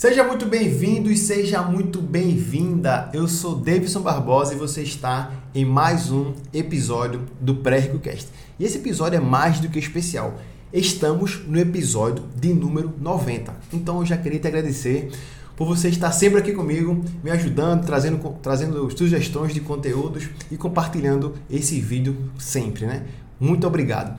Seja muito bem-vindo e seja muito bem-vinda. Eu sou Davidson Barbosa e você está em mais um episódio do Pré-RicoCast. E esse episódio é mais do que especial. Estamos no episódio de número 90. Então eu já queria te agradecer por você estar sempre aqui comigo, me ajudando, trazendo, trazendo sugestões de conteúdos e compartilhando esse vídeo sempre, né? Muito obrigado.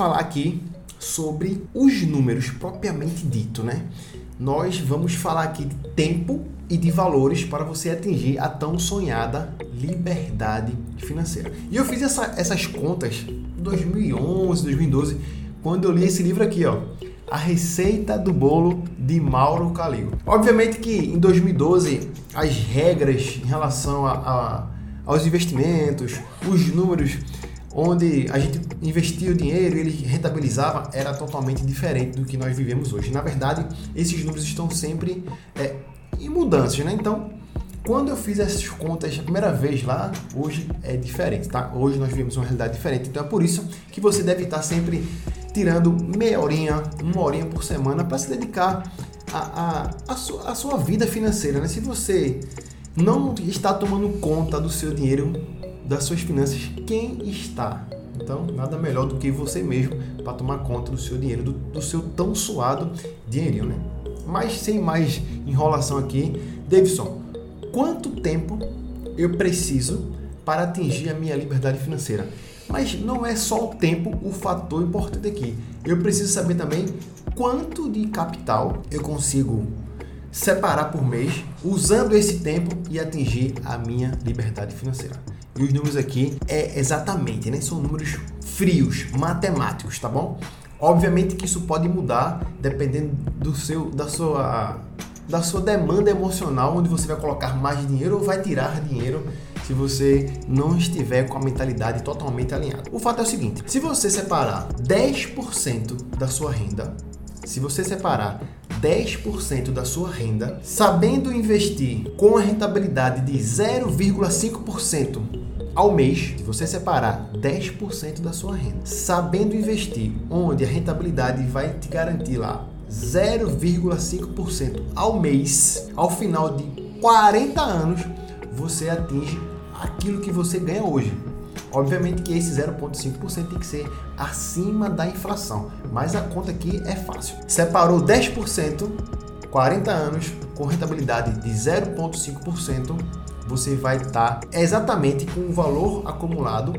Falar aqui sobre os números propriamente dito, né? Nós vamos falar aqui de tempo e de valores para você atingir a tão sonhada liberdade financeira. E eu fiz essa, essas contas em 2011, 2012, quando eu li esse livro aqui, ó. A Receita do Bolo de Mauro Caligo. Obviamente que em 2012 as regras em relação a, a, aos investimentos, os números onde a gente investia o dinheiro e ele rentabilizava era totalmente diferente do que nós vivemos hoje. Na verdade, esses números estão sempre é, em mudanças, né? Então, quando eu fiz essas contas a primeira vez lá, hoje é diferente, tá? Hoje nós vivemos uma realidade diferente. Então é por isso que você deve estar sempre tirando meia horinha, uma horinha por semana para se dedicar à a, a, a, sua, a sua vida financeira, né? Se você não está tomando conta do seu dinheiro, das suas finanças quem está. Então, nada melhor do que você mesmo para tomar conta do seu dinheiro, do, do, seu tão suado dinheirinho, né? Mas sem mais enrolação aqui, Davidson, quanto tempo eu preciso para atingir a minha liberdade financeira? Mas não é só o tempo o fator importante aqui. Eu preciso saber também quanto de capital eu consigo separar por mês usando esse tempo e atingir a minha liberdade financeira. Os números aqui é exatamente, né? São números frios, matemáticos, tá bom? Obviamente que isso pode mudar dependendo do seu, da sua, da sua demanda emocional, onde você vai colocar mais dinheiro ou vai tirar dinheiro se você não estiver com a mentalidade totalmente alinhada. O fato é o seguinte: se você separar 10% da sua renda, se você separar 10% da sua renda, sabendo investir com a rentabilidade de 0,5% ao mês, se você separar 10% da sua renda, sabendo investir onde a rentabilidade vai te garantir lá 0,5% ao mês, ao final de 40 anos, você atinge aquilo que você ganha hoje. Obviamente que esse 0,5% tem que ser acima da inflação, mas a conta aqui é fácil. Separou 10%, 40 anos, com rentabilidade de 0,5%, você vai estar exatamente com o valor acumulado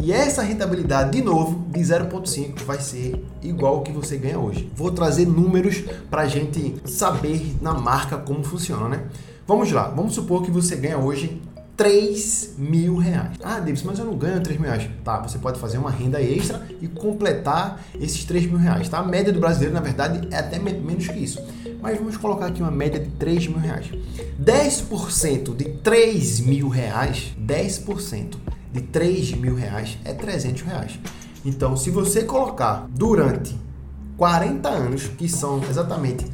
e essa rentabilidade, de novo, de 0,5 vai ser igual ao que você ganha hoje. Vou trazer números para a gente saber na marca como funciona, né? Vamos lá, vamos supor que você ganha hoje 3 mil reais. Ah, Davis, mas eu não ganho 3 mil reais. Tá, você pode fazer uma renda extra e completar esses 3 mil reais, tá? A média do brasileiro, na verdade, é até menos que isso. Mas vamos colocar aqui uma média de 3 mil reais. 10% de 3 mil reais, 10% de 3 mil reais é 300 reais. Então, se você colocar durante 40 anos, que são exatamente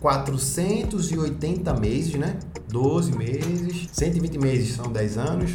480 meses, né? 12 meses, 120 meses são 10 anos,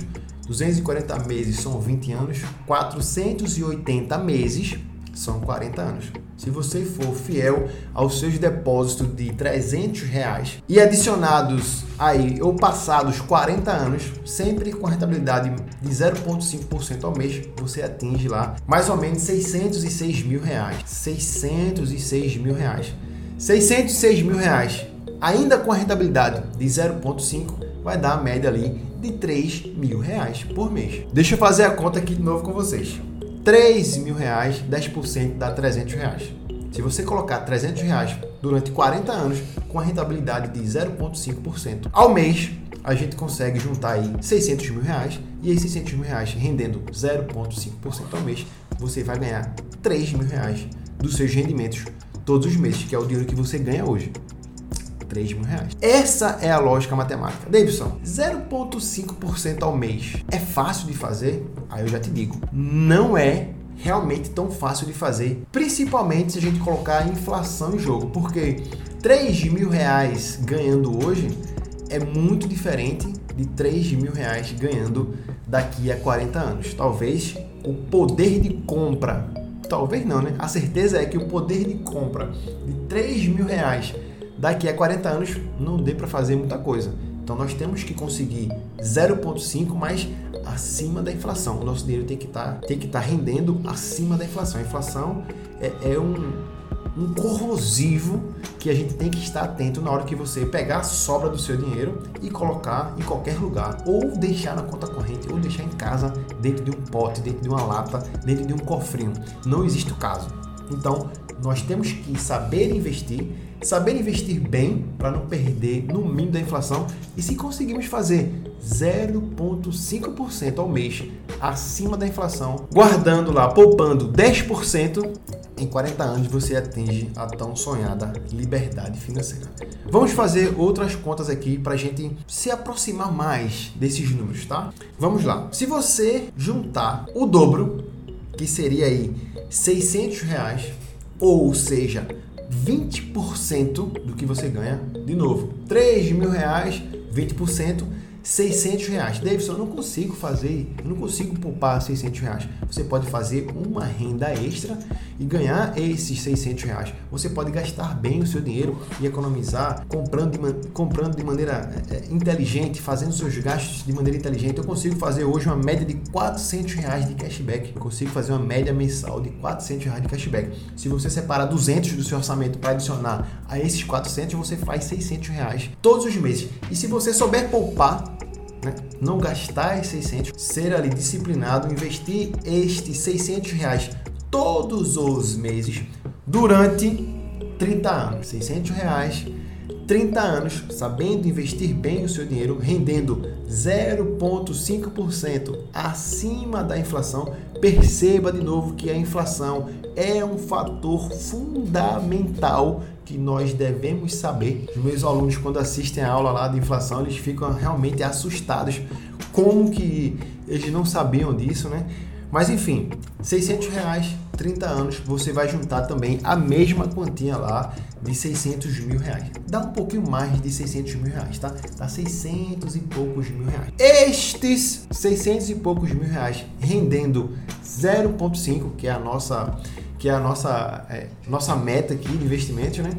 240 meses são 20 anos, 480 meses são 40 anos. Se você for fiel aos seus depósitos de 300 reais e adicionados aí ou passados 40 anos, sempre com rentabilidade de 0,5% ao mês, você atinge lá mais ou menos 606 mil reais. 606 mil reais. 606 mil reais ainda com a rentabilidade de 0,5, vai dar a média ali de 3 mil reais por mês. Deixa eu fazer a conta aqui de novo com vocês. 3 mil reais, 10% dá 300 reais. Se você colocar 300 reais durante 40 anos com a rentabilidade de 0,5% ao mês, a gente consegue juntar aí 600 mil reais e esses 600 mil reais rendendo 0,5% ao mês, você vai ganhar 3 mil reais dos seus rendimentos todos os meses, que é o dinheiro que você ganha hoje. 3 mil reais. Essa é a lógica matemática. Davidson, 0,5% ao mês é fácil de fazer? Aí eu já te digo, não é realmente tão fácil de fazer, principalmente se a gente colocar a inflação em jogo, porque 3 mil reais ganhando hoje é muito diferente de 3 mil reais ganhando daqui a 40 anos? Talvez o poder de compra, talvez não, né? A certeza é que o poder de compra de 3 mil reais daqui a 40 anos não dê para fazer muita coisa. Então nós temos que conseguir 0,5 mais acima da inflação. O nosso dinheiro tem que tá, estar tá rendendo acima da inflação. A inflação é, é um, um corrosivo que a gente tem que estar atento na hora que você pegar a sobra do seu dinheiro e colocar em qualquer lugar, ou deixar na conta corrente, ou deixar em casa, dentro de um pote, dentro de uma lata, dentro de um cofrinho. Não existe o caso. Então, nós temos que saber investir, saber investir bem para não perder no mínimo da inflação e se conseguimos fazer 0,5% ao mês acima da inflação, guardando lá, poupando 10%, em 40 anos você atinge a tão sonhada liberdade financeira. Vamos fazer outras contas aqui para a gente se aproximar mais desses números, tá? Vamos lá. Se você juntar o dobro, que seria aí 600 reais ou seja, 20% do que você ganha, de novo, 3 mil reais, 20%, 600 reais. Davidson, eu não consigo fazer, eu não consigo poupar 600 reais. Você pode fazer uma renda extra e ganhar esses 600 reais. Você pode gastar bem o seu dinheiro e economizar comprando de, comprando de maneira é, inteligente, fazendo seus gastos de maneira inteligente. Eu consigo fazer hoje uma média de 400 reais de cashback. Eu consigo fazer uma média mensal de 400 reais de cashback. Se você separar 200 do seu orçamento para adicionar a esses 400, você faz 600 reais todos os meses. E se você souber poupar, né? não gastar esses 600, ser ali disciplinado, investir estes 600 reais todos os meses durante 30 anos. 600 reais, 30 anos, sabendo investir bem o seu dinheiro, rendendo 0,5% acima da inflação. Perceba de novo que a inflação é um fator fundamental que nós devemos saber. Os meus alunos, quando assistem a aula lá de inflação, eles ficam realmente assustados. Como que eles não sabiam disso, né? Mas enfim, 600 reais, 30 anos, você vai juntar também a mesma quantia lá de 600 mil reais. Dá um pouquinho mais de 600 mil reais, tá? Dá 600 e poucos mil reais. Estes 600 e poucos mil reais rendendo 0,5, que é a nossa que é a nossa, é, nossa meta aqui de investimento, né?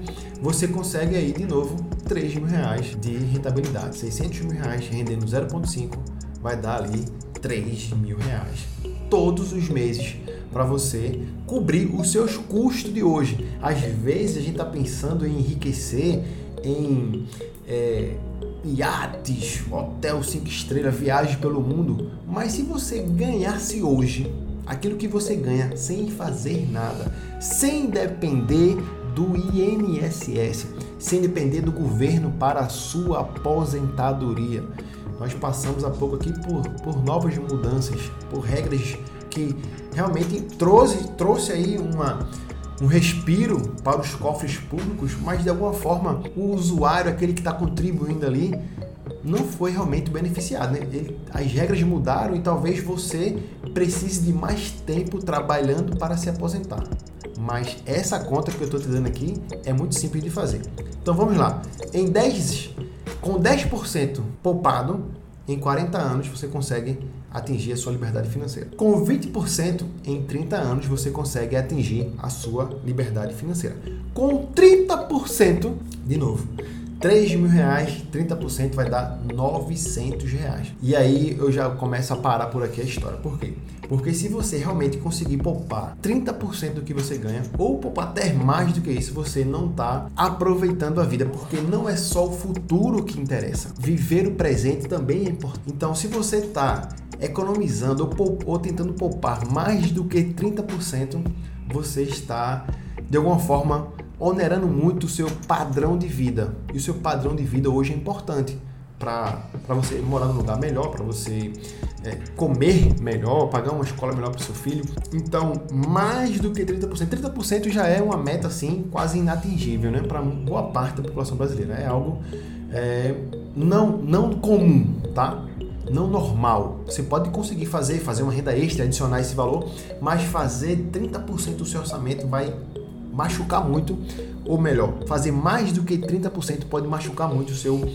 Você consegue aí de novo 3 mil reais de rentabilidade. 600 mil reais rendendo 0,5 vai dar ali 3 mil reais todos os meses para você cobrir os seus custos de hoje. Às vezes a gente está pensando em enriquecer em é, iates, hotel 5 estrelas, viagem pelo mundo, mas se você ganhasse hoje aquilo que você ganha sem fazer nada, sem depender do INSS, sem depender do governo para a sua aposentadoria. Nós passamos há pouco aqui por, por novas mudanças, por regras que realmente trouxe, trouxe aí uma, um respiro para os cofres públicos, mas de alguma forma o usuário, aquele que está contribuindo ali, não foi realmente beneficiado. Né? Ele, as regras mudaram e talvez você precise de mais tempo trabalhando para se aposentar. Mas essa conta que eu estou te dando aqui é muito simples de fazer. Então vamos lá. Em 10, com 10% poupado, em 40 anos você consegue atingir a sua liberdade financeira. Com 20% em 30 anos você consegue atingir a sua liberdade financeira. Com 30%, de novo, 3 mil reais, 30% vai dar 900 reais. E aí eu já começo a parar por aqui a história. Por quê? Porque se você realmente conseguir poupar 30% do que você ganha, ou poupar até mais do que isso, você não está aproveitando a vida, porque não é só o futuro que interessa. Viver o presente também é importante. Então, se você está economizando ou, ou tentando poupar mais do que 30%, você está de alguma forma onerando muito o seu padrão de vida. E o seu padrão de vida hoje é importante para você morar num lugar melhor, para você é, comer melhor, pagar uma escola melhor para seu filho. Então, mais do que 30%. 30% já é uma meta assim quase inatingível né? para boa parte da população brasileira. É algo é, não, não comum, tá? não normal. Você pode conseguir fazer, fazer uma renda extra, adicionar esse valor, mas fazer 30% do seu orçamento vai machucar muito, ou melhor, fazer mais do que 30% pode machucar muito o seu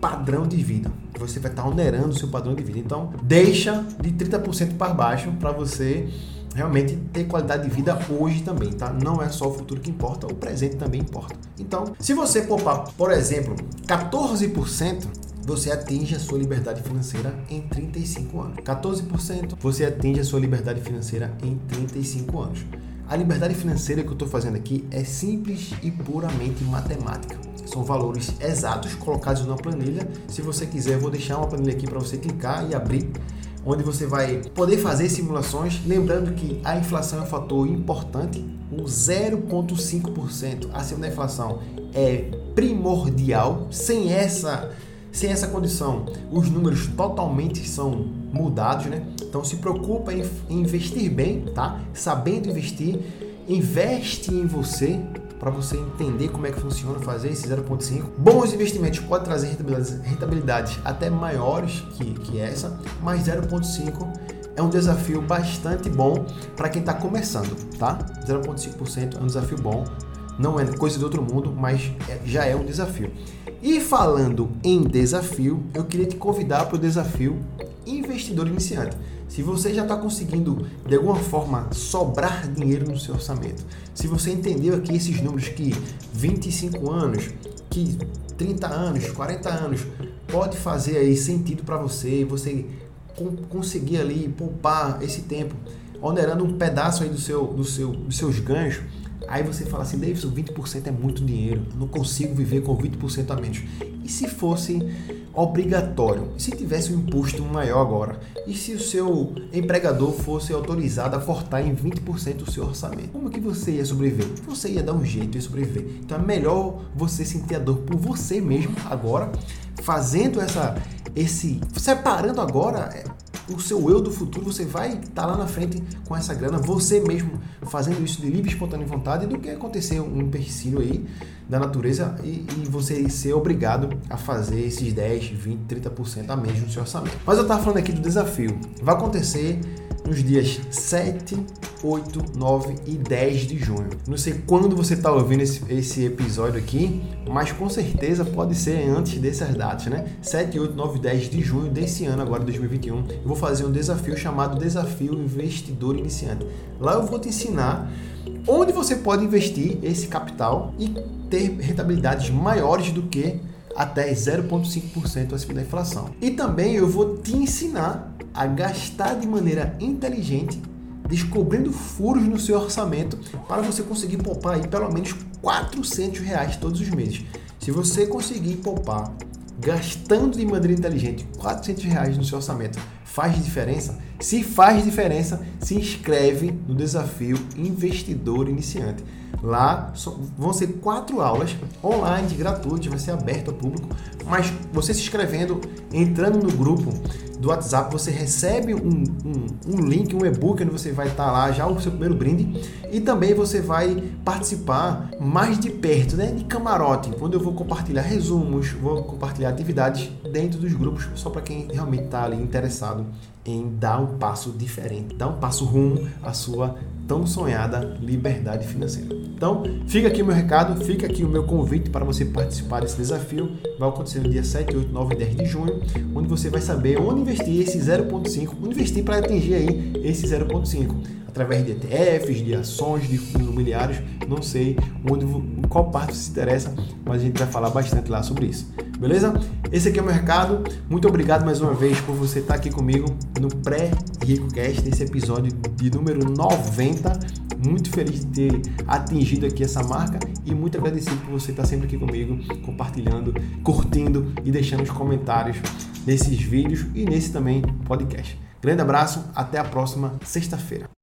padrão de vida. você vai estar onerando o seu padrão de vida. Então, deixa de 30% para baixo para você realmente ter qualidade de vida hoje também, tá? Não é só o futuro que importa, o presente também importa. Então, se você poupar, por exemplo, 14%, você atinge a sua liberdade financeira em 35 anos. 14% você atinge a sua liberdade financeira em 35 anos. A liberdade financeira que eu estou fazendo aqui é simples e puramente matemática. São valores exatos colocados numa planilha. Se você quiser, eu vou deixar uma planilha aqui para você clicar e abrir onde você vai poder fazer simulações, lembrando que a inflação é um fator importante, o 0,5% acima da inflação é primordial. Sem essa, sem essa condição, os números totalmente são mudados, né? Então se preocupa em investir bem, tá? Sabendo investir, investe em você, para você entender como é que funciona fazer esse 0,5. Bons investimentos podem trazer rentabilidades, rentabilidades até maiores que, que essa, mas 0,5 é um desafio bastante bom para quem está começando, tá? 0,5% é um desafio bom, não é coisa do outro mundo, mas é, já é um desafio. E falando em desafio, eu queria te convidar para o desafio investidor iniciante. Se você já está conseguindo de alguma forma sobrar dinheiro no seu orçamento, se você entendeu aqui esses números que 25 anos, que 30 anos, 40 anos pode fazer aí sentido para você, você conseguir ali poupar esse tempo, onerando um pedaço aí do seu, do seu, dos seus ganhos, aí você fala assim, Davidson, 20% é muito dinheiro, não consigo viver com 20% a menos. E se fosse obrigatório. E se tivesse um imposto maior agora? E se o seu empregador fosse autorizado a cortar em 20% o seu orçamento? Como que você ia sobreviver? Você ia dar um jeito de sobreviver. Então é melhor você sentir a dor por você mesmo agora, fazendo essa esse separando agora é, o seu eu do futuro, você vai estar tá lá na frente com essa grana, você mesmo fazendo isso de livre espontânea vontade, do que acontecer um empecilho aí da natureza e, e, você ser obrigado a fazer esses 10, 20, 30% a menos no seu orçamento. Mas eu estava falando aqui do desafio. Vai acontecer nos dias 7, 8, 9 e 10 de junho. Não sei quando você está ouvindo esse, esse, episódio aqui, mas com certeza pode ser antes dessas datas, né? 7, 8, 9 e 10 de junho desse ano, agora 2021, eu vou fazer um desafio chamado Desafio Investidor Iniciante. Lá eu vou te ensinar onde você pode investir esse capital e ter rentabilidades maiores do que até 0,5% acima da inflação. E também eu vou te ensinar a gastar de maneira inteligente, descobrindo furos no seu orçamento para você conseguir poupar aí pelo menos 400 reais todos os meses. Se você conseguir poupar gastando de maneira inteligente 400 reais no seu orçamento faz diferença? Se faz diferença, se inscreve no desafio Investidor Iniciante. Lá vão ser quatro aulas online, gratuitas, vai ser aberto ao público. Mas você se inscrevendo, entrando no grupo do WhatsApp, você recebe um, um, um link, um e-book, onde você vai estar lá já o seu primeiro brinde. E também você vai participar mais de perto, né? De camarote, quando eu vou compartilhar resumos, vou compartilhar atividades dentro dos grupos, só para quem realmente está ali interessado em dar um passo diferente, dar um passo rumo à sua tão sonhada liberdade financeira. Então, fica aqui o meu recado, fica aqui o meu convite para você participar desse desafio. Vai acontecer no dia 7, 8, 9 e 10 de junho, onde você vai saber onde investir esse 0,5, onde investir para atingir aí esse 0,5 através de ETFs, de ações, de fundos imobiliários, não sei onde, qual parte se interessa, mas a gente vai falar bastante lá sobre isso. Beleza? Esse aqui é o meu recado. Muito obrigado mais uma vez por você estar aqui comigo no pré-RicoCast, esse episódio de número 90. Muito feliz de ter atingido aqui essa marca e muito agradecido por você estar sempre aqui comigo, compartilhando, curtindo e deixando os comentários nesses vídeos e nesse também podcast. Grande abraço, até a próxima sexta-feira.